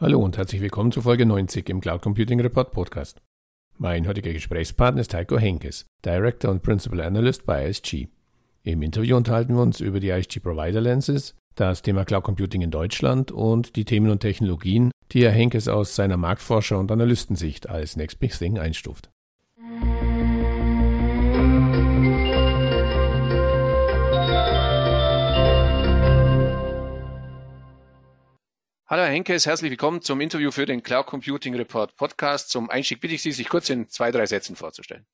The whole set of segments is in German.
Hallo und herzlich willkommen zu Folge 90 im Cloud Computing Report Podcast. Mein heutiger Gesprächspartner ist Heiko Henkes, Director und Principal Analyst bei ISG. Im Interview unterhalten wir uns über die ISG Provider Lenses, das Thema Cloud Computing in Deutschland und die Themen und Technologien, die Herr Henkes aus seiner Marktforscher- und Analystensicht als Next Big Thing einstuft. Hallo Herr Henkes, herzlich willkommen zum Interview für den Cloud Computing Report Podcast. Zum Einstieg bitte ich Sie, sich kurz in zwei, drei Sätzen vorzustellen.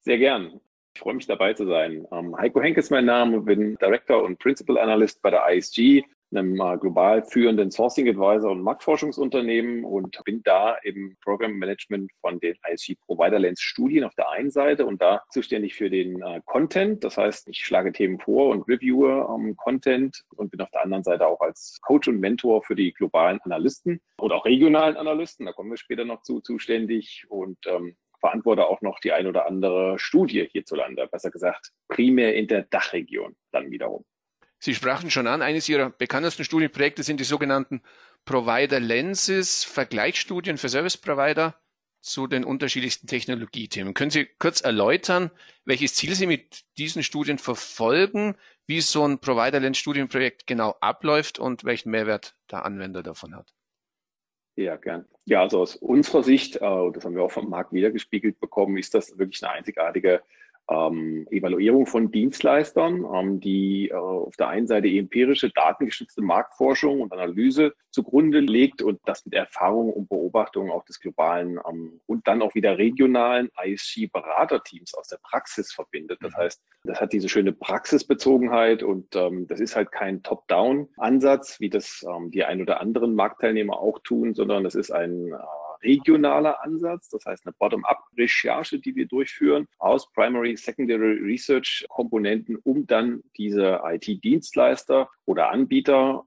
Sehr gern. Ich freue mich dabei zu sein. Ähm, Heiko Henkes mein Name, bin Director und Principal Analyst bei der ISG einem äh, global führenden Sourcing Advisor und Marktforschungsunternehmen und bin da im Program Management von den ISG Provider Lens Studien auf der einen Seite und da zuständig für den äh, Content. Das heißt, ich schlage Themen vor und reviewe ähm, Content und bin auf der anderen Seite auch als Coach und Mentor für die globalen Analysten und auch regionalen Analysten, da kommen wir später noch zu, zuständig und ähm, verantworte auch noch die ein oder andere Studie hierzulande, besser gesagt primär in der Dachregion dann wiederum. Sie sprachen schon an, eines Ihrer bekanntesten Studienprojekte sind die sogenannten Provider Lenses, Vergleichsstudien für Service Provider zu den unterschiedlichsten Technologiethemen. Können Sie kurz erläutern, welches Ziel Sie mit diesen Studien verfolgen, wie so ein Provider Lens Studienprojekt genau abläuft und welchen Mehrwert der Anwender davon hat? Ja, gern. Ja, also aus unserer Sicht, äh, das haben wir auch vom Markt wiedergespiegelt bekommen, ist das wirklich eine einzigartige ähm, Evaluierung von Dienstleistern, ähm, die äh, auf der einen Seite empirische, datengestützte Marktforschung und Analyse zugrunde legt und das mit Erfahrung und Beobachtung auch des globalen ähm, und dann auch wieder regionalen ISG-Beraterteams aus der Praxis verbindet. Das mhm. heißt, das hat diese schöne Praxisbezogenheit und ähm, das ist halt kein Top-Down-Ansatz, wie das ähm, die ein oder anderen Marktteilnehmer auch tun, sondern das ist ein äh, regionaler Ansatz, das heißt eine Bottom-up-Recherche, die wir durchführen aus Primary, Secondary Research Komponenten, um dann diese IT-Dienstleister oder Anbieter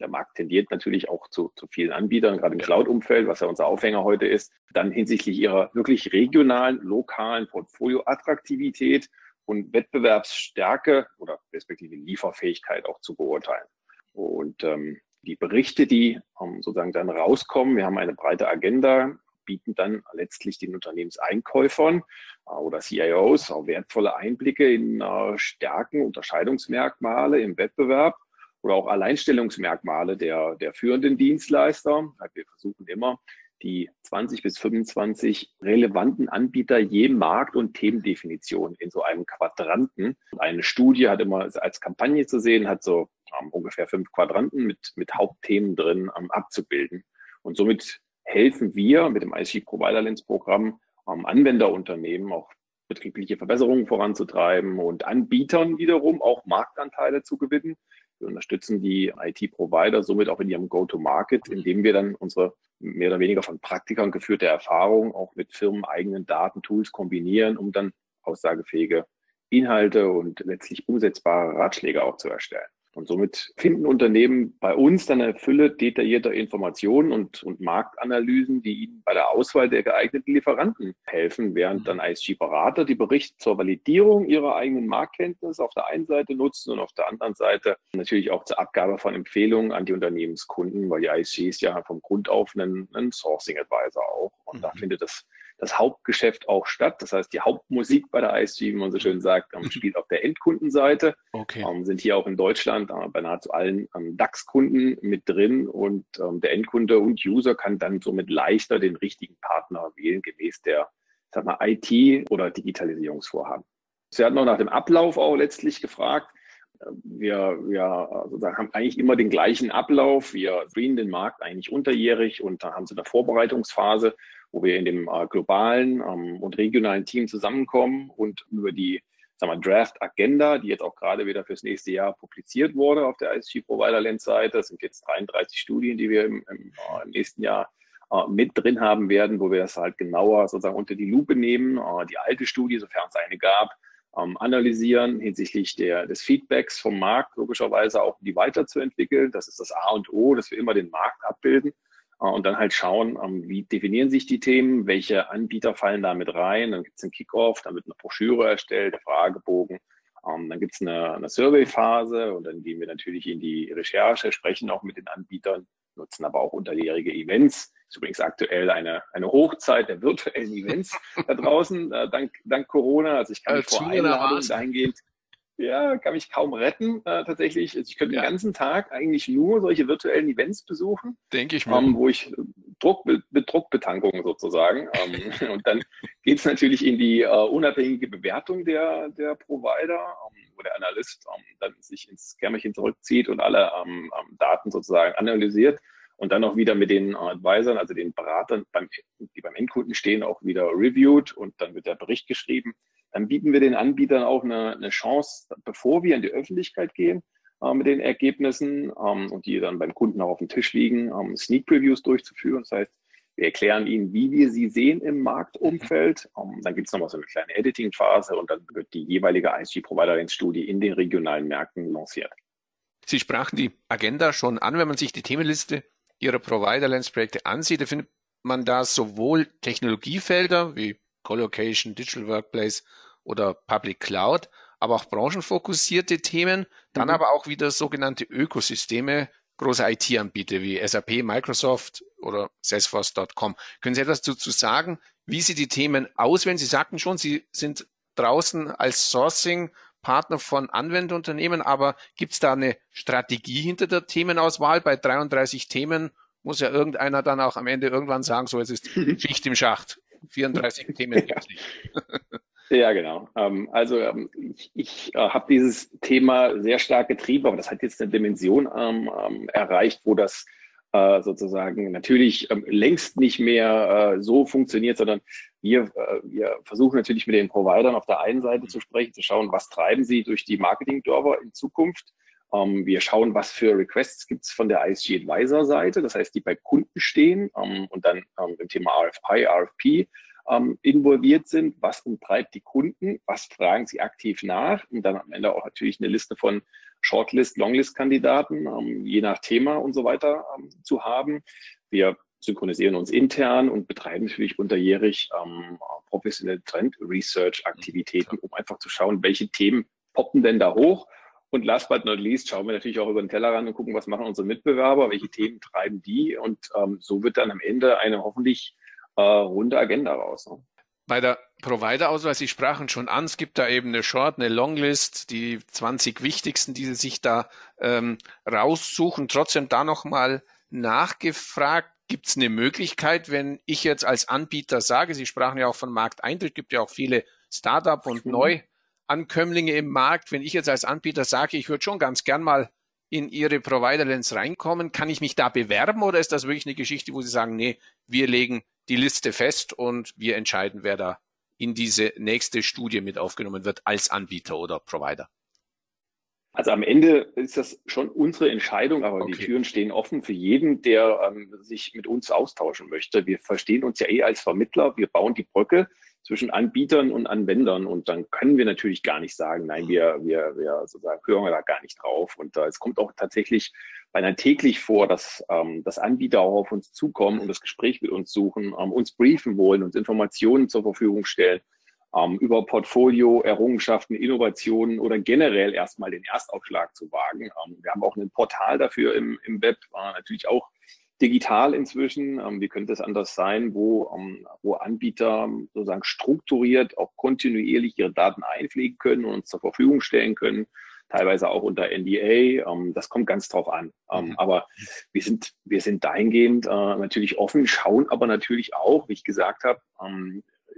der Markt tendiert natürlich auch zu, zu vielen Anbietern, gerade im Cloud-Umfeld, was ja unser Aufhänger heute ist, dann hinsichtlich ihrer wirklich regionalen, lokalen Portfolio-Attraktivität und Wettbewerbsstärke oder respektive Lieferfähigkeit auch zu beurteilen. Und ähm, die Berichte, die ähm, sozusagen dann rauskommen, wir haben eine breite Agenda, bieten dann letztlich den Unternehmenseinkäufern äh, oder CIOs auch wertvolle Einblicke in äh, Stärken, Unterscheidungsmerkmale im Wettbewerb oder auch Alleinstellungsmerkmale der, der führenden Dienstleister. Wir versuchen immer, die 20 bis 25 relevanten Anbieter je Markt- und Themendefinition in so einem Quadranten. Eine Studie hat immer als Kampagne zu sehen, hat so ungefähr fünf Quadranten mit, mit Hauptthemen drin ähm, abzubilden. Und somit helfen wir mit dem IC Provider Lens Programm ähm, Anwenderunternehmen auch betriebliche Verbesserungen voranzutreiben und Anbietern wiederum auch Marktanteile zu gewinnen. Wir unterstützen die IT-Provider somit auch in ihrem Go-to-Market, indem wir dann unsere mehr oder weniger von Praktikern geführte Erfahrung auch mit firmeneigenen Daten, Tools kombinieren, um dann aussagefähige Inhalte und letztlich umsetzbare Ratschläge auch zu erstellen. Und somit finden Unternehmen bei uns dann eine Fülle detaillierter Informationen und, und Marktanalysen, die ihnen bei der Auswahl der geeigneten Lieferanten helfen, während dann ISG-Berater die Berichte zur Validierung ihrer eigenen Marktkenntnis auf der einen Seite nutzen und auf der anderen Seite natürlich auch zur Abgabe von Empfehlungen an die Unternehmenskunden, weil die ISG ist ja vom Grund auf ein, ein Sourcing-Advisor auch. Und mhm. da findet das das Hauptgeschäft auch statt. Das heißt, die Hauptmusik bei der ISG, wie man so schön sagt, ähm, spielt auf der Endkundenseite. Okay. Ähm, sind hier auch in Deutschland äh, bei nahezu allen ähm, DAX-Kunden mit drin und ähm, der Endkunde und User kann dann somit leichter den richtigen Partner wählen, gemäß der sag mal, IT- oder Digitalisierungsvorhaben. Sie hatten noch nach dem Ablauf auch letztlich gefragt. Wir, wir sozusagen haben eigentlich immer den gleichen Ablauf. Wir screenen den Markt eigentlich unterjährig und da haben Sie eine Vorbereitungsphase wo wir in dem äh, globalen ähm, und regionalen Team zusammenkommen und über die sagen wir, Draft Agenda, die jetzt auch gerade wieder fürs nächste Jahr publiziert wurde auf der ISG Provider Lens Seite. Das sind jetzt 33 Studien, die wir im, im, äh, im nächsten Jahr äh, mit drin haben werden, wo wir das halt genauer sozusagen unter die Lupe nehmen, äh, die alte Studie, sofern es eine gab, ähm, analysieren hinsichtlich der, des Feedbacks vom Markt, logischerweise auch die weiterzuentwickeln. Das ist das A und O, dass wir immer den Markt abbilden und dann halt schauen, ähm, wie definieren sich die Themen, welche Anbieter fallen da mit rein. Dann gibt es einen Kickoff, dann wird eine Broschüre erstellt, der Fragebogen. Ähm, dann gibt es eine, eine Survey-Phase und dann gehen wir natürlich in die Recherche, sprechen auch mit den Anbietern nutzen aber auch unterjährige Events. Ist übrigens aktuell eine, eine Hochzeit der virtuellen Events da draußen, äh, dank, dank Corona. Also ich kann mich vor Einladung dahingehend ja, kann mich kaum retten, äh, tatsächlich. Also ich könnte ja. den ganzen Tag eigentlich nur solche virtuellen Events besuchen. Denke ich mal. Ähm, wo ich Druck, mit Druckbetankung sozusagen. ähm, und dann geht es natürlich in die äh, unabhängige Bewertung der, der Provider, ähm, wo der Analyst ähm, dann sich ins Kämmerchen zurückzieht und alle ähm, ähm, Daten sozusagen analysiert und dann auch wieder mit den Advisern, also den Beratern, beim, die beim Endkunden stehen, auch wieder reviewed und dann wird der Bericht geschrieben dann bieten wir den Anbietern auch eine, eine Chance, bevor wir in die Öffentlichkeit gehen äh, mit den Ergebnissen ähm, und die dann beim Kunden auch auf dem Tisch liegen, ähm, Sneak Previews durchzuführen. Das heißt, wir erklären ihnen, wie wir sie sehen im Marktumfeld. Um, ähm, dann gibt es nochmal so eine kleine Editing-Phase und dann wird die jeweilige ISG-Provider-Studie in den regionalen Märkten lanciert. Sie sprachen die Agenda schon an. Wenn man sich die Themenliste Ihrer Provider-Lens-Projekte ansieht, da findet man da sowohl Technologiefelder wie Colocation, Digital Workplace oder Public Cloud, aber auch branchenfokussierte Themen, dann mhm. aber auch wieder sogenannte Ökosysteme, große IT-Anbieter wie SAP, Microsoft oder Salesforce.com. Können Sie etwas dazu sagen, wie Sie die Themen auswählen? Sie sagten schon, Sie sind draußen als Sourcing-Partner von Anwenderunternehmen, aber gibt es da eine Strategie hinter der Themenauswahl? Bei 33 Themen muss ja irgendeiner dann auch am Ende irgendwann sagen, so, es ist Schicht im Schacht. 34 Themen gibt es nicht. Ja, genau. Ähm, also ähm, ich, ich äh, habe dieses Thema sehr stark getrieben, aber das hat jetzt eine Dimension ähm, erreicht, wo das äh, sozusagen natürlich längst nicht mehr äh, so funktioniert, sondern wir, wir versuchen natürlich mit den Providern auf der einen Seite zu sprechen, zu schauen, was treiben sie durch die Marketing-Dörfer in Zukunft. Wir schauen, was für Requests gibt es von der ISG Advisor Seite, das heißt, die bei Kunden stehen und dann im Thema RFI, RFP ähm, involviert sind, was umtreibt die Kunden, was fragen sie aktiv nach und dann am Ende auch natürlich eine Liste von Shortlist, Longlist-Kandidaten, ähm, je nach Thema und so weiter ähm, zu haben. Wir synchronisieren uns intern und betreiben natürlich unterjährig ähm, professionelle Trend-Research-Aktivitäten, um einfach zu schauen, welche Themen poppen denn da hoch. Und last but not least schauen wir natürlich auch über den Tellerrand und gucken, was machen unsere Mitbewerber, welche Themen treiben die. Und ähm, so wird dann am Ende eine hoffentlich äh, runde Agenda raus. Ne? Bei der Provider-Auswahl, Sie sprachen schon an, es gibt da eben eine Short, eine Longlist, die 20 wichtigsten, die Sie sich da ähm, raussuchen. Trotzdem da nochmal nachgefragt, gibt es eine Möglichkeit, wenn ich jetzt als Anbieter sage, Sie sprachen ja auch von Markteintritt, gibt ja auch viele Startup und mhm. Neuankömmlinge im Markt. Wenn ich jetzt als Anbieter sage, ich würde schon ganz gern mal in Ihre Provider-Lens reinkommen, kann ich mich da bewerben oder ist das wirklich eine Geschichte, wo Sie sagen, nee, wir legen die Liste fest und wir entscheiden, wer da in diese nächste Studie mit aufgenommen wird als Anbieter oder Provider. Also am Ende ist das schon unsere Entscheidung, aber okay. die Türen stehen offen für jeden, der ähm, sich mit uns austauschen möchte. Wir verstehen uns ja eh als Vermittler. Wir bauen die Brücke zwischen Anbietern und Anwendern und dann können wir natürlich gar nicht sagen, nein, wir, wir, wir sozusagen hören wir da gar nicht drauf. Und äh, es kommt auch tatsächlich beinahe täglich vor, dass, ähm, dass Anbieter auch auf uns zukommen und das Gespräch mit uns suchen, ähm, uns briefen wollen, uns Informationen zur Verfügung stellen ähm, über Portfolio, Errungenschaften, Innovationen oder generell erstmal den Erstaufschlag zu wagen. Ähm, wir haben auch ein Portal dafür im, im Web, äh, natürlich auch digital inzwischen. Ähm, wie könnte es anders sein, wo, ähm, wo Anbieter sozusagen strukturiert auch kontinuierlich ihre Daten einpflegen können und uns zur Verfügung stellen können teilweise auch unter NDA. Ähm, das kommt ganz drauf an. Mhm. Aber wir sind, wir sind dahingehend äh, natürlich offen, schauen aber natürlich auch, wie ich gesagt habe,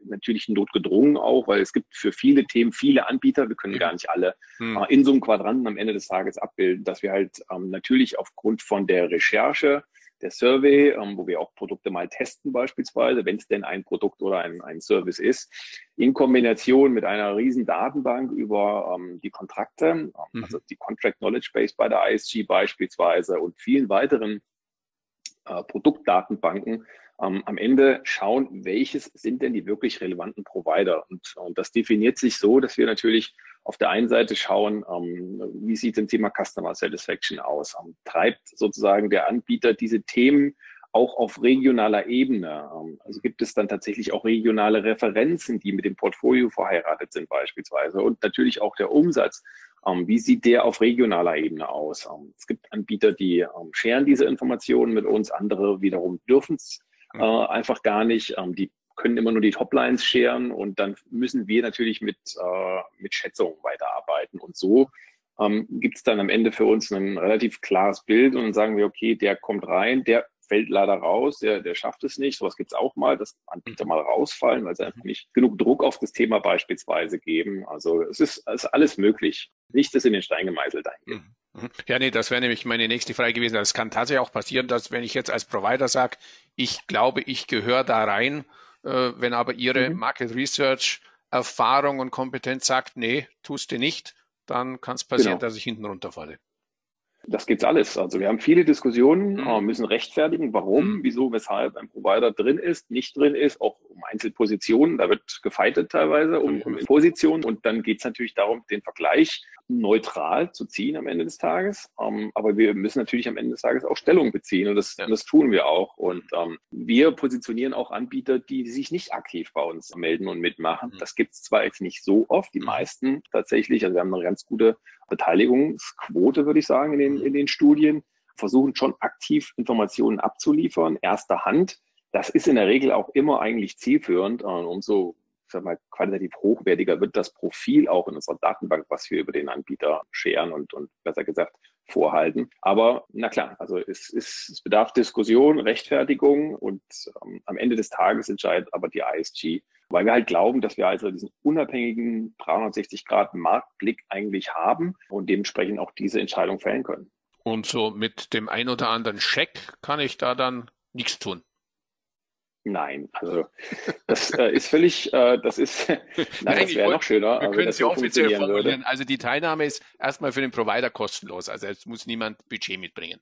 natürlich notgedrungen auch, weil es gibt für viele Themen viele Anbieter. Wir können gar nicht alle mhm. äh, in so einem Quadranten am Ende des Tages abbilden, dass wir halt ähm, natürlich aufgrund von der Recherche der Survey, ähm, wo wir auch Produkte mal testen beispielsweise, wenn es denn ein Produkt oder ein, ein Service ist, in Kombination mit einer riesen Datenbank über ähm, die Kontrakte, ähm, mhm. also die Contract Knowledge Base bei der ISG beispielsweise und vielen weiteren äh, Produktdatenbanken, ähm, am Ende schauen, welches sind denn die wirklich relevanten Provider. Und, und das definiert sich so, dass wir natürlich auf der einen Seite schauen, ähm, wie sieht denn Thema Customer Satisfaction aus? Ähm, treibt sozusagen der Anbieter diese Themen auch auf regionaler Ebene? Ähm, also gibt es dann tatsächlich auch regionale Referenzen, die mit dem Portfolio verheiratet sind beispielsweise und natürlich auch der Umsatz wie sieht der auf regionaler Ebene aus? Es gibt Anbieter, die scheren diese Informationen mit uns, andere wiederum dürfen es äh, einfach gar nicht. Die können immer nur die Toplines scheren und dann müssen wir natürlich mit, äh, mit Schätzungen weiterarbeiten. Und so ähm, gibt es dann am Ende für uns ein relativ klares Bild und dann sagen wir, okay, der kommt rein, der fällt leider raus, der, der schafft es nicht. Sowas gibt es auch mal, dass Anbieter mal rausfallen, weil sie einfach nicht genug Druck auf das Thema beispielsweise geben. Also es ist, es ist alles möglich. Nicht, dass in den Stein gemeißelt eingeht. Mhm. Mhm. Ja, nee, das wäre nämlich meine nächste Frage gewesen. Es kann tatsächlich auch passieren, dass wenn ich jetzt als Provider sage, ich glaube, ich gehöre da rein, wenn aber Ihre mhm. Market Research Erfahrung und Kompetenz sagt, nee, tust du nicht, dann kann es passieren, genau. dass ich hinten runterfalle. Das gibt's alles. Also wir haben viele Diskussionen, mhm. Äh, müssen rechtfertigen, warum, mhm. wieso, weshalb ein Provider drin ist, nicht drin ist, auch um Einzelpositionen. Da wird gefeitet teilweise um, um. Positionen. Und dann geht's natürlich darum, den Vergleich neutral zu ziehen am Ende des Tages. Ähm, aber wir müssen natürlich am Ende des Tages auch Stellung beziehen und das, ja. das tun wir auch. Und ähm, wir positionieren auch Anbieter, die sich nicht aktiv bei uns melden und mitmachen. Mhm. Das gibt's zwar jetzt nicht so oft, die mhm. meisten tatsächlich. Also wir haben eine ganz gute Beteiligungsquote, würde ich sagen, in den, in den Studien, versuchen schon aktiv Informationen abzuliefern, erster Hand. Das ist in der Regel auch immer eigentlich zielführend. Und umso sag mal, qualitativ hochwertiger wird das Profil auch in unserer Datenbank, was wir über den Anbieter scheren und, und besser gesagt vorhalten. Aber na klar, also es, es, es bedarf Diskussion, Rechtfertigung und ähm, am Ende des Tages entscheidet aber die ISG, weil wir halt glauben, dass wir also diesen unabhängigen 360 Grad Marktblick eigentlich haben und dementsprechend auch diese Entscheidung fällen können. Und so mit dem ein oder anderen Scheck kann ich da dann nichts tun. Nein, also das äh, ist völlig, äh, das ist, nein, nein das wäre noch schöner. Wir können es ja offiziell formulieren. Würde. Also die Teilnahme ist erstmal für den Provider kostenlos. Also es muss niemand Budget mitbringen.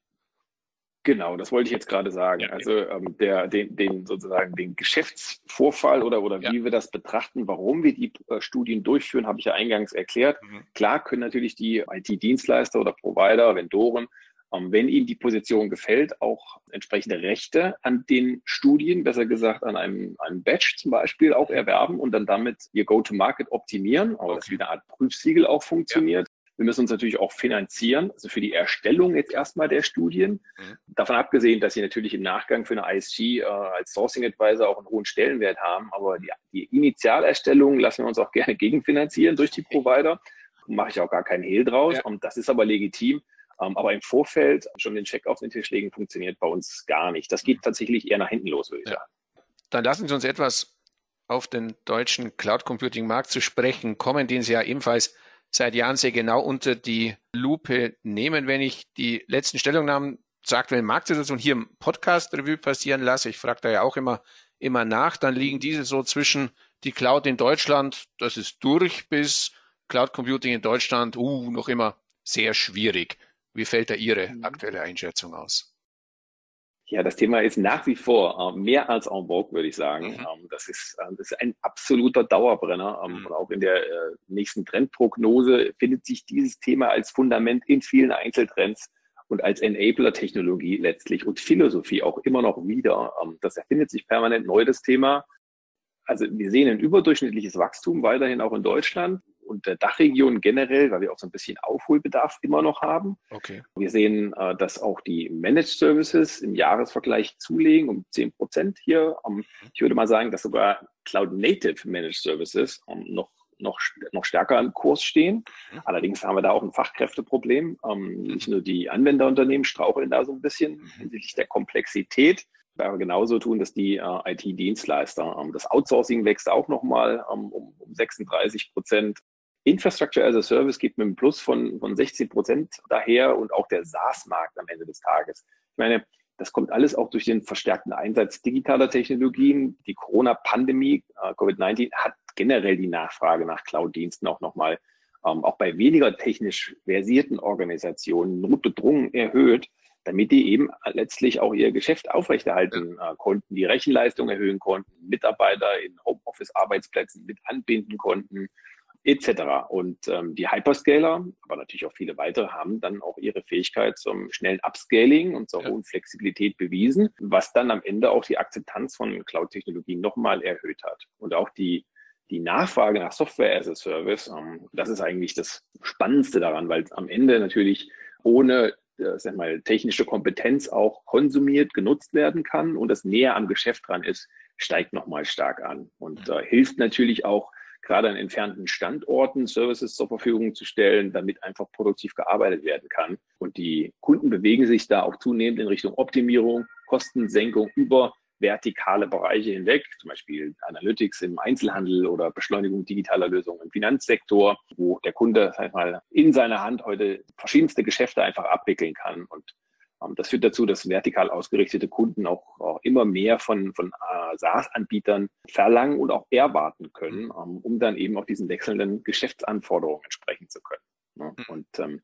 Genau, das wollte ich jetzt gerade sagen. Ja, also ähm, der, den, den sozusagen den Geschäftsvorfall oder oder ja. wie wir das betrachten, warum wir die äh, Studien durchführen, habe ich ja eingangs erklärt. Mhm. Klar können natürlich die IT-Dienstleister oder Provider, Vendoren wenn Ihnen die Position gefällt, auch entsprechende Rechte an den Studien, besser gesagt an einem, einem Badge zum Beispiel auch erwerben und dann damit Ihr Go-to-Market optimieren, aber okay. das wie eine Art Prüfsiegel auch funktioniert. Ja. Wir müssen uns natürlich auch finanzieren, also für die Erstellung jetzt erstmal der Studien. Mhm. Davon abgesehen, dass sie natürlich im Nachgang für eine ISG äh, als Sourcing Advisor auch einen hohen Stellenwert haben, aber die, die Initialerstellung lassen wir uns auch gerne gegenfinanzieren durch die Provider. Mache ich auch gar keinen Hehl draus. Ja. Und das ist aber legitim. Ähm, aber im Vorfeld schon den Check auf den Tisch legen funktioniert bei uns gar nicht. Das geht tatsächlich eher nach hinten los, würde ich ja. sagen. Dann lassen Sie uns etwas auf den deutschen Cloud Computing Markt zu sprechen kommen, den Sie ja ebenfalls seit Jahren sehr genau unter die Lupe nehmen. Wenn ich die letzten Stellungnahmen zur aktuellen Marktsituation hier im Podcast Revue passieren lasse, ich frage da ja auch immer, immer nach, dann liegen diese so zwischen die Cloud in Deutschland, das ist durch, bis Cloud Computing in Deutschland, uh, noch immer sehr schwierig. Wie fällt da Ihre mhm. aktuelle Einschätzung aus? Ja, das Thema ist nach wie vor äh, mehr als en vogue, würde ich sagen. Mhm. Ähm, das, ist, äh, das ist ein absoluter Dauerbrenner. Ähm, mhm. Und auch in der äh, nächsten Trendprognose findet sich dieses Thema als Fundament in vielen Einzeltrends und als Enabler-Technologie letztlich und Philosophie auch immer noch wieder. Ähm, das erfindet sich permanent neu, das Thema. Also wir sehen ein überdurchschnittliches Wachstum weiterhin auch in Deutschland und der Dachregion generell, weil wir auch so ein bisschen Aufholbedarf immer noch haben. Okay. Wir sehen, äh, dass auch die Managed Services im Jahresvergleich zulegen um 10 Prozent hier. Ähm, ich würde mal sagen, dass sogar Cloud Native Managed Services ähm, noch noch, noch stärker im Kurs stehen. Mhm. Allerdings haben wir da auch ein Fachkräfteproblem. Ähm, mhm. Nicht nur die Anwenderunternehmen straucheln da so ein bisschen mhm. hinsichtlich der Komplexität. Wir genauso tun, dass die äh, IT-Dienstleister. Ähm, das Outsourcing wächst auch nochmal ähm, um, um 36 Prozent. Infrastructure as a Service geht mit einem Plus von, von 16 Prozent daher und auch der SaaS-Markt am Ende des Tages. Ich meine, das kommt alles auch durch den verstärkten Einsatz digitaler Technologien. Die Corona-Pandemie, äh, Covid-19, hat generell die Nachfrage nach Cloud-Diensten auch nochmal, ähm, auch bei weniger technisch versierten Organisationen notgedrungen erhöht, damit die eben letztlich auch ihr Geschäft aufrechterhalten äh, konnten, die Rechenleistung erhöhen konnten, Mitarbeiter in Homeoffice-Arbeitsplätzen mit anbinden konnten, etc. Und ähm, die Hyperscaler, aber natürlich auch viele weitere, haben dann auch ihre Fähigkeit zum schnellen Upscaling und zur ja. hohen Flexibilität bewiesen, was dann am Ende auch die Akzeptanz von Cloud-Technologien nochmal erhöht hat. Und auch die, die Nachfrage nach Software as a Service, ähm, das ist eigentlich das Spannendste daran, weil am Ende natürlich ohne äh, sag mal, technische Kompetenz auch konsumiert, genutzt werden kann und das näher am Geschäft dran ist, steigt nochmal stark an und äh, hilft natürlich auch gerade an entfernten Standorten Services zur Verfügung zu stellen, damit einfach produktiv gearbeitet werden kann. Und die Kunden bewegen sich da auch zunehmend in Richtung Optimierung, Kostensenkung über vertikale Bereiche hinweg, zum Beispiel Analytics im Einzelhandel oder Beschleunigung digitaler Lösungen im Finanzsektor, wo der Kunde sag mal, in seiner Hand heute verschiedenste Geschäfte einfach abwickeln kann. Und das führt dazu, dass vertikal ausgerichtete Kunden auch, auch immer mehr von, von äh, SaaS-Anbietern verlangen und auch erwarten können, mhm. ähm, um dann eben auch diesen wechselnden Geschäftsanforderungen entsprechen zu können. Ne? Mhm. Und ähm,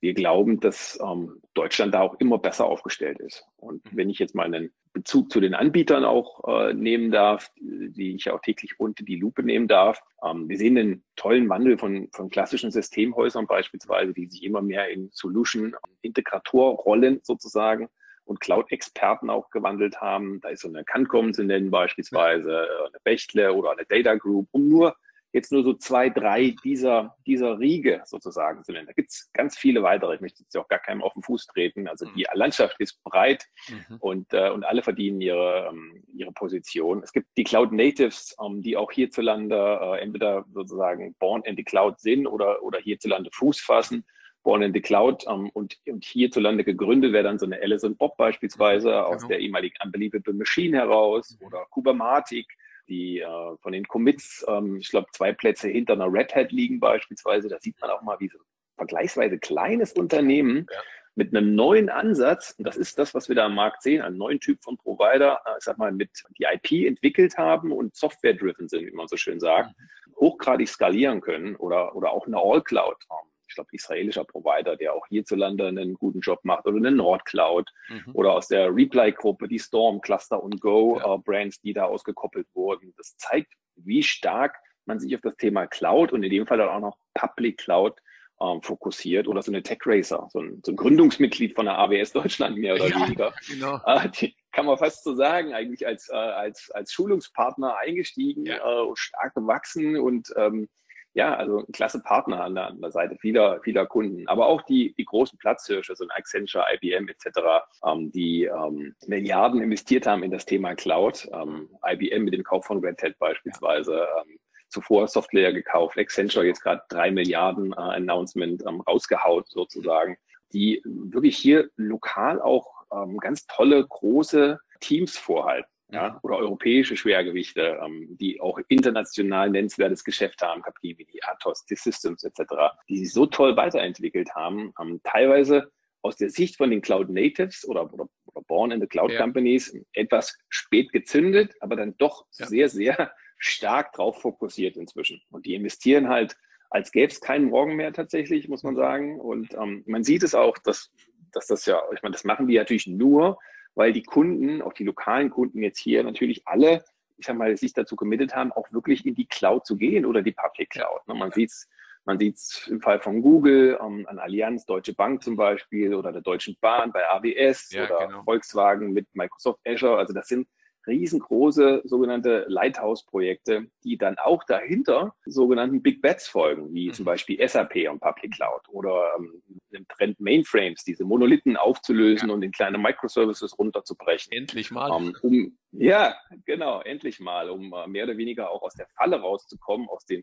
wir glauben, dass ähm, Deutschland da auch immer besser aufgestellt ist. Und mhm. wenn ich jetzt mal einen Bezug zu den Anbietern auch äh, nehmen darf, die ich auch täglich unter die Lupe nehmen darf, ähm, wir sehen einen tollen Wandel von, von klassischen Systemhäusern beispielsweise, die sich immer mehr in Solution-Integratorrollen sozusagen und Cloud-Experten auch gewandelt haben. Da ist so eine Cancom zu nennen beispielsweise, äh, eine Bechtle oder eine Data Group, um nur jetzt nur so zwei, drei dieser, dieser Riege sozusagen zu nennen. Da gibt es ganz viele weitere. Ich möchte jetzt auch gar keinem auf den Fuß treten. Also die mhm. Landschaft ist breit mhm. und, äh, und alle verdienen ihre, ähm, ihre Position. Es gibt die Cloud Natives, ähm, die auch hierzulande äh, entweder sozusagen born in the Cloud sind oder, oder hierzulande Fuß fassen. Born in the Cloud ähm, und, und hierzulande gegründet wäre dann so eine Alice Bob beispielsweise mhm, aus genau. der ehemaligen Unbelievable Machine heraus mhm. oder Kubermatic die äh, von den Commits, ähm, ich glaube, zwei Plätze hinter einer Red Hat liegen beispielsweise. Da sieht man auch mal, wie so ein vergleichsweise kleines Unternehmen ja. mit einem neuen Ansatz, und das ist das, was wir da am Markt sehen, einen neuen Typ von Provider, äh, ich sag mal, mit die IP entwickelt haben und software-driven sind, wie man so schön sagt, mhm. hochgradig skalieren können oder, oder auch eine All-Cloud haben glaube, israelischer Provider, der auch hierzulande einen guten Job macht oder eine Nordcloud mhm. oder aus der Reply-Gruppe, die Storm, Cluster und Go ja. äh, Brands, die da ausgekoppelt wurden. Das zeigt, wie stark man sich auf das Thema Cloud und in dem Fall dann auch noch Public Cloud ähm, fokussiert oder so eine Tech Racer, so ein, so ein Gründungsmitglied von der AWS Deutschland mehr oder ja, weniger. Genau. Äh, die kann man fast so sagen, eigentlich als, äh, als, als Schulungspartner eingestiegen, ja. äh, stark gewachsen und ähm, ja, also ein klasse Partner an der, an der Seite vieler, vieler Kunden. Aber auch die, die großen Platzhirsche, so ein Accenture, IBM etc., ähm, die ähm, Milliarden investiert haben in das Thema Cloud. Ähm, IBM mit dem Kauf von Red Hat beispielsweise. Ähm, zuvor Software gekauft, Accenture jetzt gerade drei Milliarden äh, Announcement ähm, rausgehaut sozusagen, die wirklich hier lokal auch ähm, ganz tolle große Teams vorhalten ja, oder europäische Schwergewichte, ähm, die auch international nennenswertes Geschäft haben, Capgemini, Atos, T-Systems etc., die sich so toll weiterentwickelt haben, ähm, teilweise aus der Sicht von den Cloud Natives oder, oder, oder Born in the Cloud ja. Companies etwas spät gezündet, aber dann doch ja. sehr, sehr stark drauf fokussiert inzwischen. Und die investieren halt, als gäbe es keinen Morgen mehr tatsächlich, muss man mhm. sagen. Und ähm, man sieht es auch, dass, dass das ja, ich meine, das machen die natürlich nur, weil die Kunden, auch die lokalen Kunden jetzt hier natürlich alle, ich sag mal, sich dazu committed haben, auch wirklich in die Cloud zu gehen oder die Public Cloud. Ne? Man sieht es man sieht's im Fall von Google, um, an Allianz, Deutsche Bank zum Beispiel oder der Deutschen Bahn bei AWS ja, oder genau. Volkswagen mit Microsoft Azure. Also das sind riesengroße sogenannte Lighthouse-Projekte, die dann auch dahinter sogenannten Big Bets folgen, wie mhm. zum Beispiel SAP und Public Cloud oder ähm, dem Trend Mainframes, diese Monolithen aufzulösen ja. und in kleine Microservices runterzubrechen. Endlich mal. Ähm, um, ja, genau, endlich mal, um äh, mehr oder weniger auch aus der Falle rauszukommen, aus den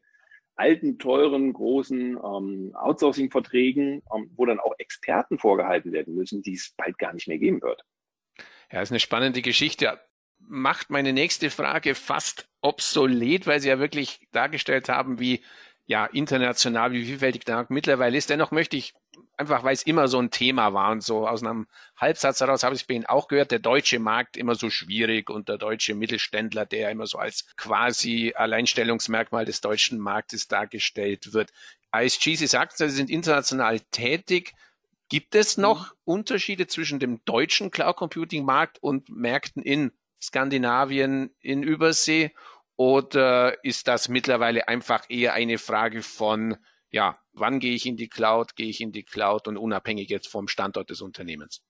alten, teuren, großen ähm, Outsourcing-Verträgen, ähm, wo dann auch Experten vorgehalten werden müssen, die es bald gar nicht mehr geben wird. Ja, ist eine spannende Geschichte macht meine nächste Frage fast obsolet, weil Sie ja wirklich dargestellt haben, wie ja international, wie vielfältig der Markt mittlerweile ist. Dennoch möchte ich einfach, weil es immer so ein Thema war und so aus einem Halbsatz heraus habe ich bei Ihnen auch gehört, der deutsche Markt immer so schwierig und der deutsche Mittelständler, der immer so als quasi Alleinstellungsmerkmal des deutschen Marktes dargestellt wird. ISG, Sie sagten, Sie sind international tätig. Gibt es noch mhm. Unterschiede zwischen dem deutschen Cloud Computing Markt und Märkten in Skandinavien in Übersee? Oder ist das mittlerweile einfach eher eine Frage von, ja, wann gehe ich in die Cloud, gehe ich in die Cloud und unabhängig jetzt vom Standort des Unternehmens?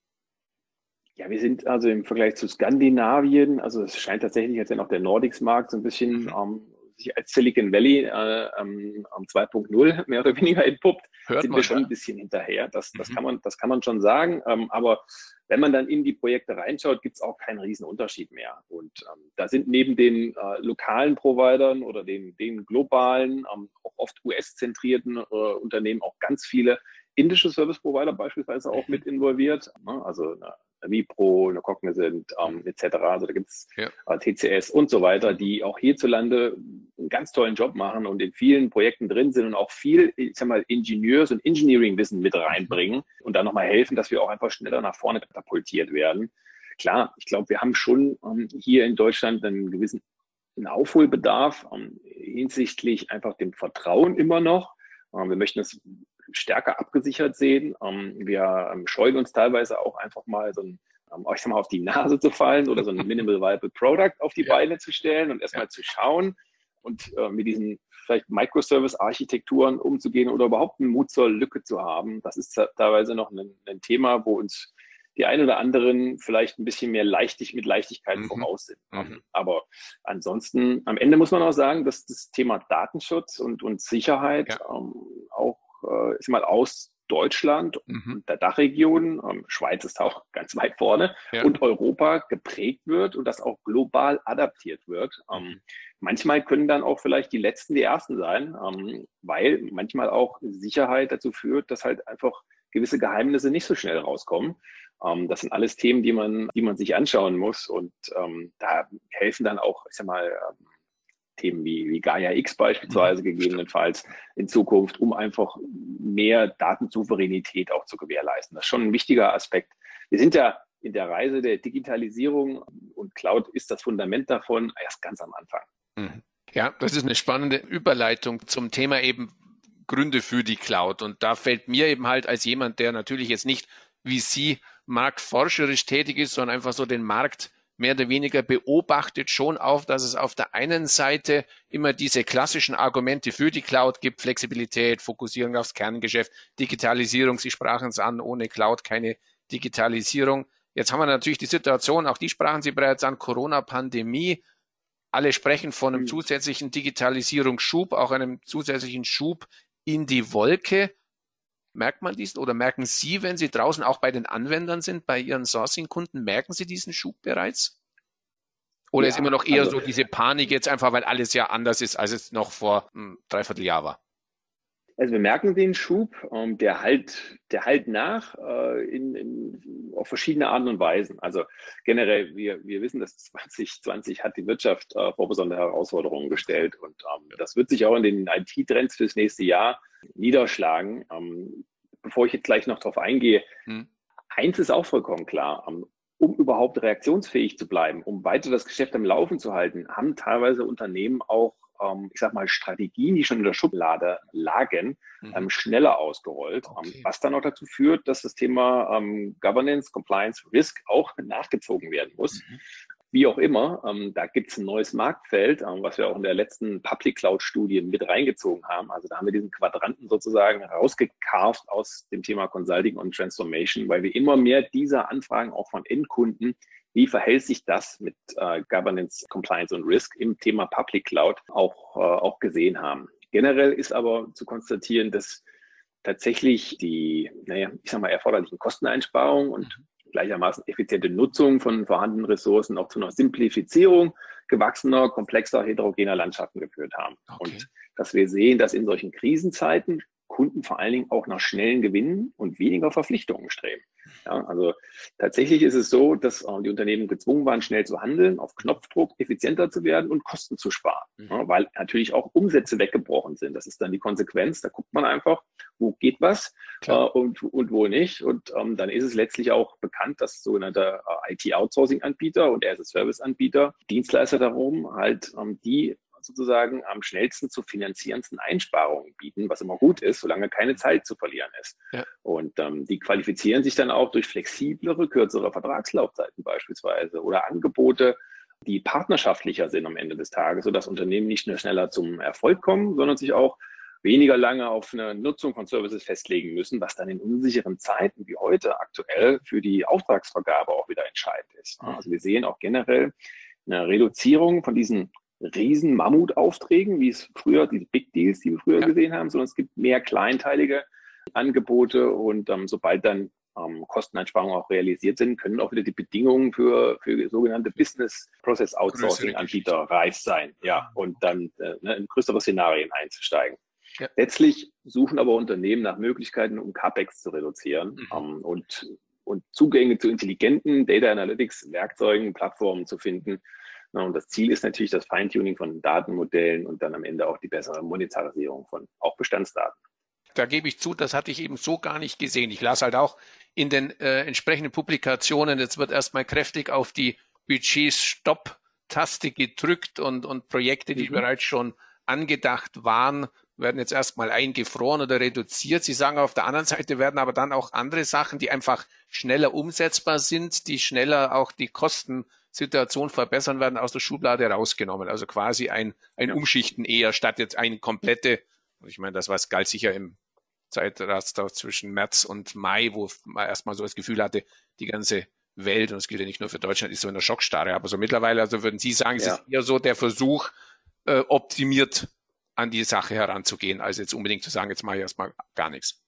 Ja, wir sind also im Vergleich zu Skandinavien, also es scheint tatsächlich jetzt ja noch der Nordics-Markt so ein bisschen mhm. ähm, sich als Silicon Valley äh, ähm, 2.0 mehr oder weniger entpuppt, Hört sind man, wir schon ja. ein bisschen hinterher. Das, das, mhm. kann man, das kann man schon sagen. Ähm, aber wenn man dann in die Projekte reinschaut, gibt es auch keinen riesen Unterschied mehr. Und ähm, da sind neben den äh, lokalen Providern oder den, den globalen, ähm, auch oft US-zentrierten äh, Unternehmen auch ganz viele indische Service Provider beispielsweise auch mit involviert. Ne? Also eine Vipro, eine Cognizant ähm, etc. Also da gibt es ja. äh, TCS und so weiter, die auch hierzulande einen ganz tollen Job machen und in vielen Projekten drin sind und auch viel, ich sag mal, Ingenieurs- und Engineering-Wissen mit reinbringen und dann nochmal helfen, dass wir auch einfach schneller nach vorne katapultiert werden. Klar, ich glaube, wir haben schon ähm, hier in Deutschland einen gewissen Aufholbedarf ähm, hinsichtlich einfach dem Vertrauen immer noch. Ähm, wir möchten es stärker abgesichert sehen. Ähm, wir ähm, scheuen uns teilweise auch einfach mal so ein ähm, ich sag mal, auf die Nase zu fallen oder so ein Minimal Viable Product auf die ja. Beine zu stellen und erstmal ja. zu schauen und äh, mit diesen vielleicht Microservice-Architekturen umzugehen oder überhaupt einen Mut zur Lücke zu haben. Das ist teilweise noch ein, ein Thema, wo uns die einen oder anderen vielleicht ein bisschen mehr leichtig mit Leichtigkeit mhm. voraus sind. Mhm. Aber ansonsten, am Ende muss man auch sagen, dass das Thema Datenschutz und, und Sicherheit ja. ähm, auch äh, ist mal aus Deutschland mhm. und der Dachregion, ähm, Schweiz ist auch ganz weit vorne, ja. und Europa geprägt wird und das auch global adaptiert wird. Ähm, mhm. manchmal können dann auch vielleicht die Letzten die Ersten sein, ähm, weil manchmal auch Sicherheit dazu führt, dass halt einfach gewisse Geheimnisse nicht so schnell rauskommen. Ähm, das sind alles Themen, die man, die man sich anschauen muss und ähm, da helfen dann auch, ich sag mal, ähm, Themen wie, wie Gaia X beispielsweise mhm. gegebenenfalls in Zukunft, um einfach mehr Datensouveränität auch zu gewährleisten. Das ist schon ein wichtiger Aspekt. Wir sind ja in der Reise der Digitalisierung und Cloud ist das Fundament davon erst ganz am Anfang. Mhm. Ja, das ist eine spannende Überleitung zum Thema eben Gründe für die Cloud. Und da fällt mir eben halt als jemand, der natürlich jetzt nicht wie Sie marktforscherisch tätig ist, sondern einfach so den Markt mehr oder weniger beobachtet schon auf, dass es auf der einen Seite immer diese klassischen Argumente für die Cloud gibt, Flexibilität, Fokussierung aufs Kerngeschäft, Digitalisierung, Sie sprachen es an, ohne Cloud keine Digitalisierung. Jetzt haben wir natürlich die Situation, auch die sprachen Sie bereits an, Corona-Pandemie. Alle sprechen von einem mhm. zusätzlichen Digitalisierungsschub, auch einem zusätzlichen Schub in die Wolke. Merkt man diesen oder merken Sie, wenn Sie draußen auch bei den Anwendern sind, bei Ihren Sourcing-Kunden, merken Sie diesen Schub bereits? Oder ja, ist immer noch eher also, so diese Panik jetzt einfach, weil alles ja anders ist, als es noch vor hm, dreiviertel Jahr war? Also wir merken den Schub, ähm, der halt, der halt nach äh, in, in, auf verschiedene Arten und Weisen. Also generell, wir, wir wissen, dass 2020 hat die Wirtschaft äh, vor besondere Herausforderungen gestellt und ähm, das wird sich auch in den IT-Trends fürs nächste Jahr niederschlagen. Ähm, bevor ich jetzt gleich noch darauf eingehe, hm. eins ist auch vollkommen klar. Ähm, um überhaupt reaktionsfähig zu bleiben, um weiter das Geschäft am Laufen zu halten, haben teilweise Unternehmen auch ähm, ich sag mal, Strategien, die schon in der Schublade lagen, mhm. ähm, schneller ausgerollt, ähm, okay. was dann auch dazu führt, dass das Thema ähm, Governance, Compliance, Risk auch nachgezogen werden muss. Mhm. Wie auch immer, ähm, da gibt es ein neues Marktfeld, ähm, was wir auch in der letzten Public Cloud-Studie mit reingezogen haben. Also da haben wir diesen Quadranten sozusagen rausgekarft aus dem Thema Consulting und Transformation, weil wir immer mehr dieser Anfragen auch von Endkunden wie verhält sich das mit äh, Governance, Compliance und Risk im Thema Public Cloud auch, äh, auch gesehen haben? Generell ist aber zu konstatieren, dass tatsächlich die, naja, ich sag mal, erforderlichen Kosteneinsparungen und mhm. gleichermaßen effiziente Nutzung von vorhandenen Ressourcen auch zu einer Simplifizierung gewachsener, komplexer, heterogener Landschaften geführt haben. Okay. Und dass wir sehen, dass in solchen Krisenzeiten Kunden vor allen Dingen auch nach schnellen Gewinnen und weniger Verpflichtungen streben. Ja, also tatsächlich ist es so, dass äh, die Unternehmen gezwungen waren, schnell zu handeln, auf Knopfdruck effizienter zu werden und Kosten zu sparen, mhm. ja, weil natürlich auch Umsätze weggebrochen sind. Das ist dann die Konsequenz. Da guckt man einfach, wo geht was äh, und, und wo nicht. Und ähm, dann ist es letztlich auch bekannt, dass sogenannte äh, IT-Outsourcing-Anbieter und As-a-Service-Anbieter Dienstleister darum halt ähm, die sozusagen am schnellsten zu finanzierendsten Einsparungen bieten, was immer gut ist, solange keine Zeit zu verlieren ist. Ja. Und ähm, die qualifizieren sich dann auch durch flexiblere, kürzere Vertragslaufzeiten beispielsweise oder Angebote, die partnerschaftlicher sind am Ende des Tages, sodass Unternehmen nicht nur schneller zum Erfolg kommen, sondern sich auch weniger lange auf eine Nutzung von Services festlegen müssen, was dann in unsicheren Zeiten wie heute aktuell für die Auftragsvergabe auch wieder entscheidend ist. Also wir sehen auch generell eine Reduzierung von diesen riesen Mammutaufträgen, wie es früher, diese Big Deals, die wir früher ja. gesehen haben, sondern es gibt mehr kleinteilige Angebote und ähm, sobald dann ähm, Kosteneinsparungen auch realisiert sind, können auch wieder die Bedingungen für, für sogenannte Business Process Outsourcing Anbieter reif sein, ja, und dann äh, ne, in größere Szenarien einzusteigen. Ja. Letztlich suchen aber Unternehmen nach Möglichkeiten, um CapEx zu reduzieren mhm. ähm, und, und Zugänge zu intelligenten Data Analytics Werkzeugen, Plattformen zu finden. Und das Ziel ist natürlich das Feintuning von Datenmodellen und dann am Ende auch die bessere Monetarisierung von auch Bestandsdaten da gebe ich zu, das hatte ich eben so gar nicht gesehen. Ich las halt auch in den äh, entsprechenden Publikationen, jetzt wird erstmal kräftig auf die Budget-Stop-Taste gedrückt und, und Projekte, die mhm. bereits schon angedacht waren, werden jetzt erstmal eingefroren oder reduziert. Sie sagen auf der anderen Seite werden aber dann auch andere Sachen, die einfach schneller umsetzbar sind, die schneller auch die Kostensituation verbessern werden, aus der Schublade rausgenommen. Also quasi ein, ein ja. Umschichten eher statt jetzt eine komplette, ich meine, das was galt sicher im Zeitraster zwischen März und Mai, wo man erstmal so das Gefühl hatte, die ganze Welt, und es gilt ja nicht nur für Deutschland, ist so in der Schockstarre. Aber so mittlerweile, also würden Sie sagen, ja. es ist eher so der Versuch, äh, optimiert an die Sache heranzugehen, als jetzt unbedingt zu sagen, jetzt mache ich erstmal gar nichts.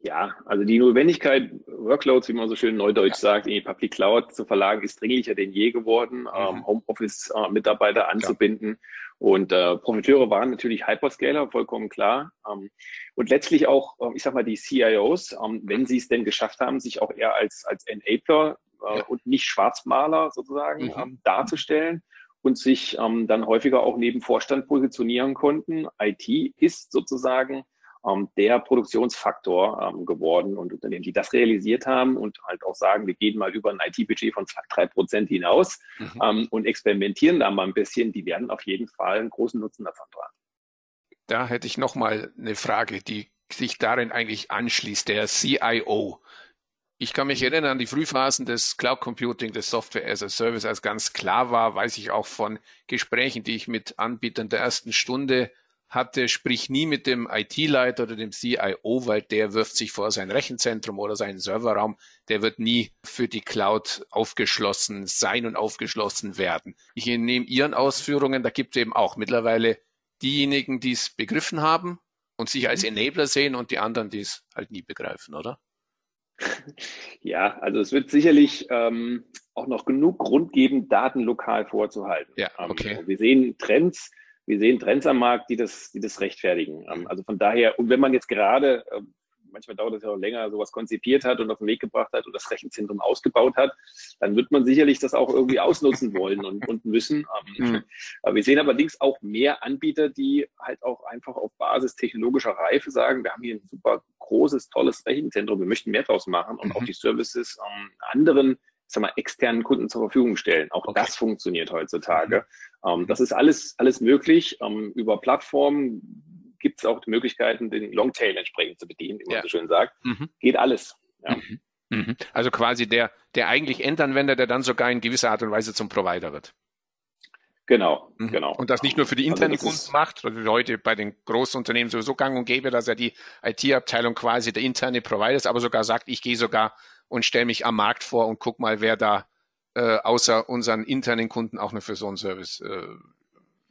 Ja, also die Notwendigkeit, Workloads, wie man so schön neudeutsch ja. sagt, in die Public Cloud zu verlagen, ist dringlicher denn je geworden, mhm. ähm, Homeoffice-Mitarbeiter anzubinden. Ja. Und äh, Profiteure waren natürlich Hyperscaler, vollkommen klar. Ähm, und letztlich auch, ähm, ich sag mal, die CIOs, ähm, wenn sie es denn geschafft haben, sich auch eher als, als Enabler äh, ja. und nicht Schwarzmaler sozusagen mhm. ähm, darzustellen und sich ähm, dann häufiger auch neben Vorstand positionieren konnten. IT ist sozusagen ähm, der Produktionsfaktor ähm, geworden und Unternehmen, die das realisiert haben und halt auch sagen, wir gehen mal über ein IT-Budget von drei Prozent hinaus mhm. ähm, und experimentieren da mal ein bisschen, die werden auf jeden Fall einen großen Nutzen davon tragen. Da hätte ich noch mal eine Frage, die sich darin eigentlich anschließt, der CIO. Ich kann mich erinnern an die Frühphasen des Cloud Computing, des Software as a Service, als ganz klar war, weiß ich auch von Gesprächen, die ich mit Anbietern der ersten Stunde hatte, sprich nie mit dem IT-Leiter oder dem CIO, weil der wirft sich vor sein Rechenzentrum oder seinen Serverraum. Der wird nie für die Cloud aufgeschlossen sein und aufgeschlossen werden. Ich nehme Ihren Ausführungen, da gibt es eben auch mittlerweile diejenigen, die es begriffen haben und sich als mhm. Enabler sehen und die anderen, die es halt nie begreifen, oder? Ja, also es wird sicherlich ähm, auch noch genug Grund geben, Daten lokal vorzuhalten. Ja, ähm, okay. Ähm, wir sehen Trends, wir sehen Trends am Markt, die das, die das rechtfertigen. Ähm, also von daher, und wenn man jetzt gerade, ähm, manchmal dauert es ja auch länger, sowas konzipiert hat und auf den Weg gebracht hat und das Rechenzentrum ausgebaut hat, dann wird man sicherlich das auch irgendwie ausnutzen wollen und, und müssen. Mhm. Wir sehen allerdings auch mehr Anbieter, die halt auch einfach auf Basis technologischer Reife sagen, wir haben hier ein super großes, tolles Rechenzentrum, wir möchten mehr draus machen und mhm. auch die Services ähm, anderen sag mal, externen Kunden zur Verfügung stellen. Auch okay. das funktioniert heutzutage. Mhm. Ähm, das ist alles, alles möglich. Ähm, über Plattformen gibt es auch die Möglichkeiten, den Longtail entsprechend zu bedienen, wie man ja. so schön sagt. Mhm. Geht alles. Ja. Mhm. mhm. Also quasi der, der eigentlich Endanwender, der dann sogar in gewisser Art und Weise zum Provider wird. Genau, mhm. genau. Und das nicht nur für die internen also Kunden macht, weil heute bei den großen Unternehmen sowieso gang und gäbe, dass ja die IT-Abteilung quasi der interne Provider ist, aber sogar sagt, ich gehe sogar und stelle mich am Markt vor und guck mal, wer da äh, außer unseren internen Kunden auch nur für so einen Service äh,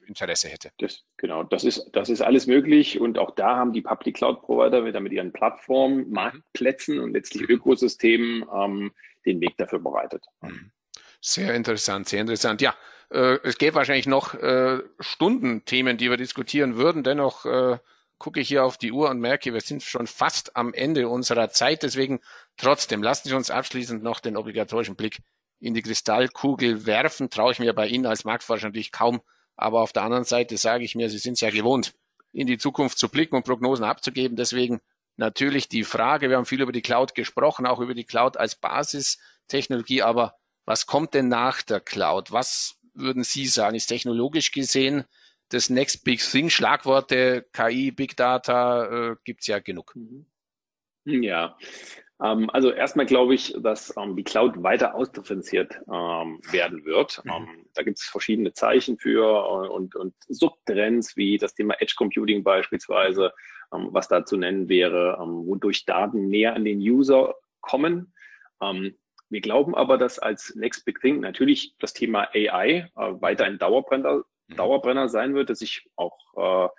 Interesse hätte. Das, genau, das ist, das ist alles möglich und auch da haben die Public Cloud Provider wieder mit ihren Plattformen, mhm. Marktplätzen und letztlich Ökosystemen ähm, den Weg dafür bereitet. Mhm. Sehr interessant, sehr interessant. Ja, äh, es gäbe wahrscheinlich noch äh, Stundenthemen, die wir diskutieren würden. Dennoch äh, gucke hier auf die Uhr und merke, wir sind schon fast am Ende unserer Zeit. Deswegen trotzdem lassen Sie uns abschließend noch den obligatorischen Blick in die Kristallkugel werfen. Traue ich mir bei Ihnen als Marktforscher natürlich kaum. Aber auf der anderen Seite sage ich mir, Sie sind es ja gewohnt, in die Zukunft zu blicken und Prognosen abzugeben. Deswegen natürlich die Frage, wir haben viel über die Cloud gesprochen, auch über die Cloud als Basistechnologie. Aber was kommt denn nach der Cloud? Was würden Sie sagen, ist technologisch gesehen das Next Big Thing, Schlagworte, KI, Big Data, äh, gibt ja genug. Mhm. Ja, ähm, also erstmal glaube ich, dass ähm, die Cloud weiter ausdifferenziert ähm, werden wird. Mhm. Ähm, da gibt es verschiedene Zeichen für äh, und, und Subtrends wie das Thema Edge Computing beispielsweise, ähm, was da zu nennen wäre, ähm, wodurch Daten näher an den User kommen. wir glauben aber, dass als Next Big Thing natürlich das Thema AI äh, weiter ein Dauerbrenner. Dauerbrenner sein wird, dass sich auch äh,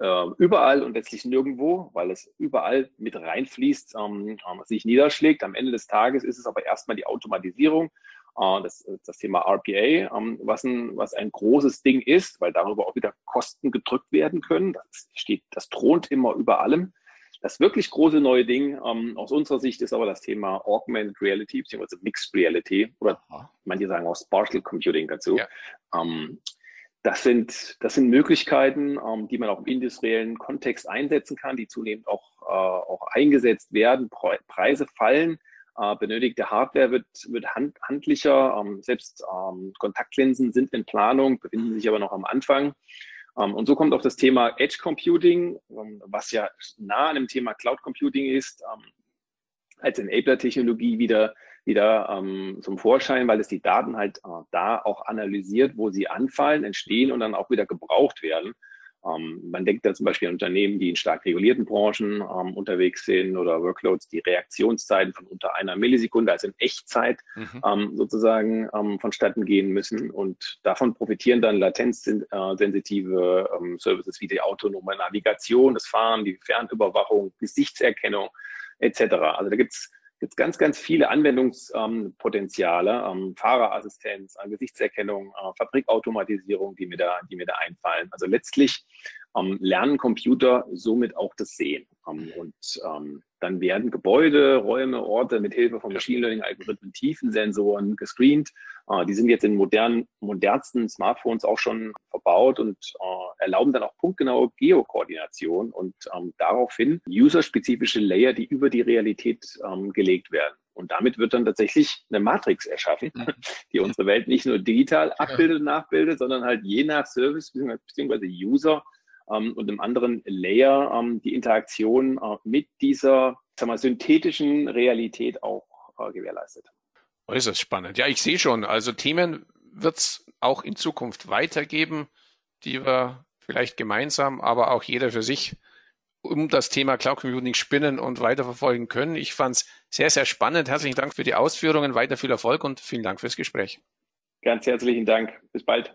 äh, überall und letztlich nirgendwo, weil es überall mit reinfließt, ähm, ähm sich niederschlägt. Am Ende des Tages ist es aber erstmal die Automatisierung, äh, das, das Thema RPA, ähm, was, ein, was ein großes Ding ist, weil darüber auch wieder Kosten gedrückt werden können. Das steht, das thront immer über allem. Das wirklich große neue Ding ähm, aus unserer Sicht ist aber das Thema Augmented Reality, beziehungsweise Mixed Reality oder Aha. manche sagen auch Spatial Computing dazu. Ja. Ähm, das sind, das sind Möglichkeiten, ähm, die man auch im industriellen Kontext einsetzen kann, die zunehmend auch, äh, auch eingesetzt werden. Preise fallen, äh, benötigte Hardware wird, wird hand, handlicher. Ähm, selbst ähm, Kontaktlinsen sind in Planung, befinden sich aber noch am Anfang. Ähm, und so kommt auch das Thema Edge Computing, ähm, was ja nah an dem Thema Cloud Computing ist, ähm, als Enabler-Technologie wieder, wieder ähm, zum Vorschein, weil es die Daten halt äh, da auch analysiert, wo sie anfallen, entstehen und dann auch wieder gebraucht werden. Ähm, man denkt da zum Beispiel an Unternehmen, die in stark regulierten Branchen ähm, unterwegs sind oder Workloads, die Reaktionszeiten von unter einer Millisekunde, also in Echtzeit mhm. ähm, sozusagen ähm, vonstatten gehen müssen. Und davon profitieren dann latenzsensitive ähm, Services wie die autonome Navigation, das Fahren, die Fernüberwachung, Gesichtserkennung etc. Also da gibt's gibt ganz, ganz viele Anwendungspotenziale, ähm, Fahrerassistenz, äh, Gesichtserkennung, äh, Fabrikautomatisierung, die mir da, die mir da einfallen. Also letztlich ähm, lernen Computer somit auch das Sehen. Ähm, und ähm, dann werden Gebäude, Räume, Orte mit Hilfe von Machine Learning Algorithmen, Tiefensensoren gescreent. Äh, die sind jetzt in modernen, modernsten Smartphones auch schon verbaut und äh, erlauben dann auch punktgenaue Geokoordination und ähm, daraufhin userspezifische Layer, die über die Realität ähm, gelegt werden. Und damit wird dann tatsächlich eine Matrix erschaffen, mhm. die unsere Welt nicht nur digital abbildet und nachbildet, sondern halt je nach Service bzw. User ähm, und im anderen Layer ähm, die Interaktion äh, mit dieser sag mal, synthetischen Realität auch äh, gewährleistet. Äußerst spannend. Ja, ich sehe schon. Also Themen wird es auch in Zukunft weitergeben, die wir vielleicht gemeinsam, aber auch jeder für sich um das Thema Cloud Computing spinnen und weiterverfolgen können. Ich fand es sehr, sehr spannend. Herzlichen Dank für die Ausführungen, weiter viel Erfolg und vielen Dank fürs Gespräch. Ganz herzlichen Dank. Bis bald.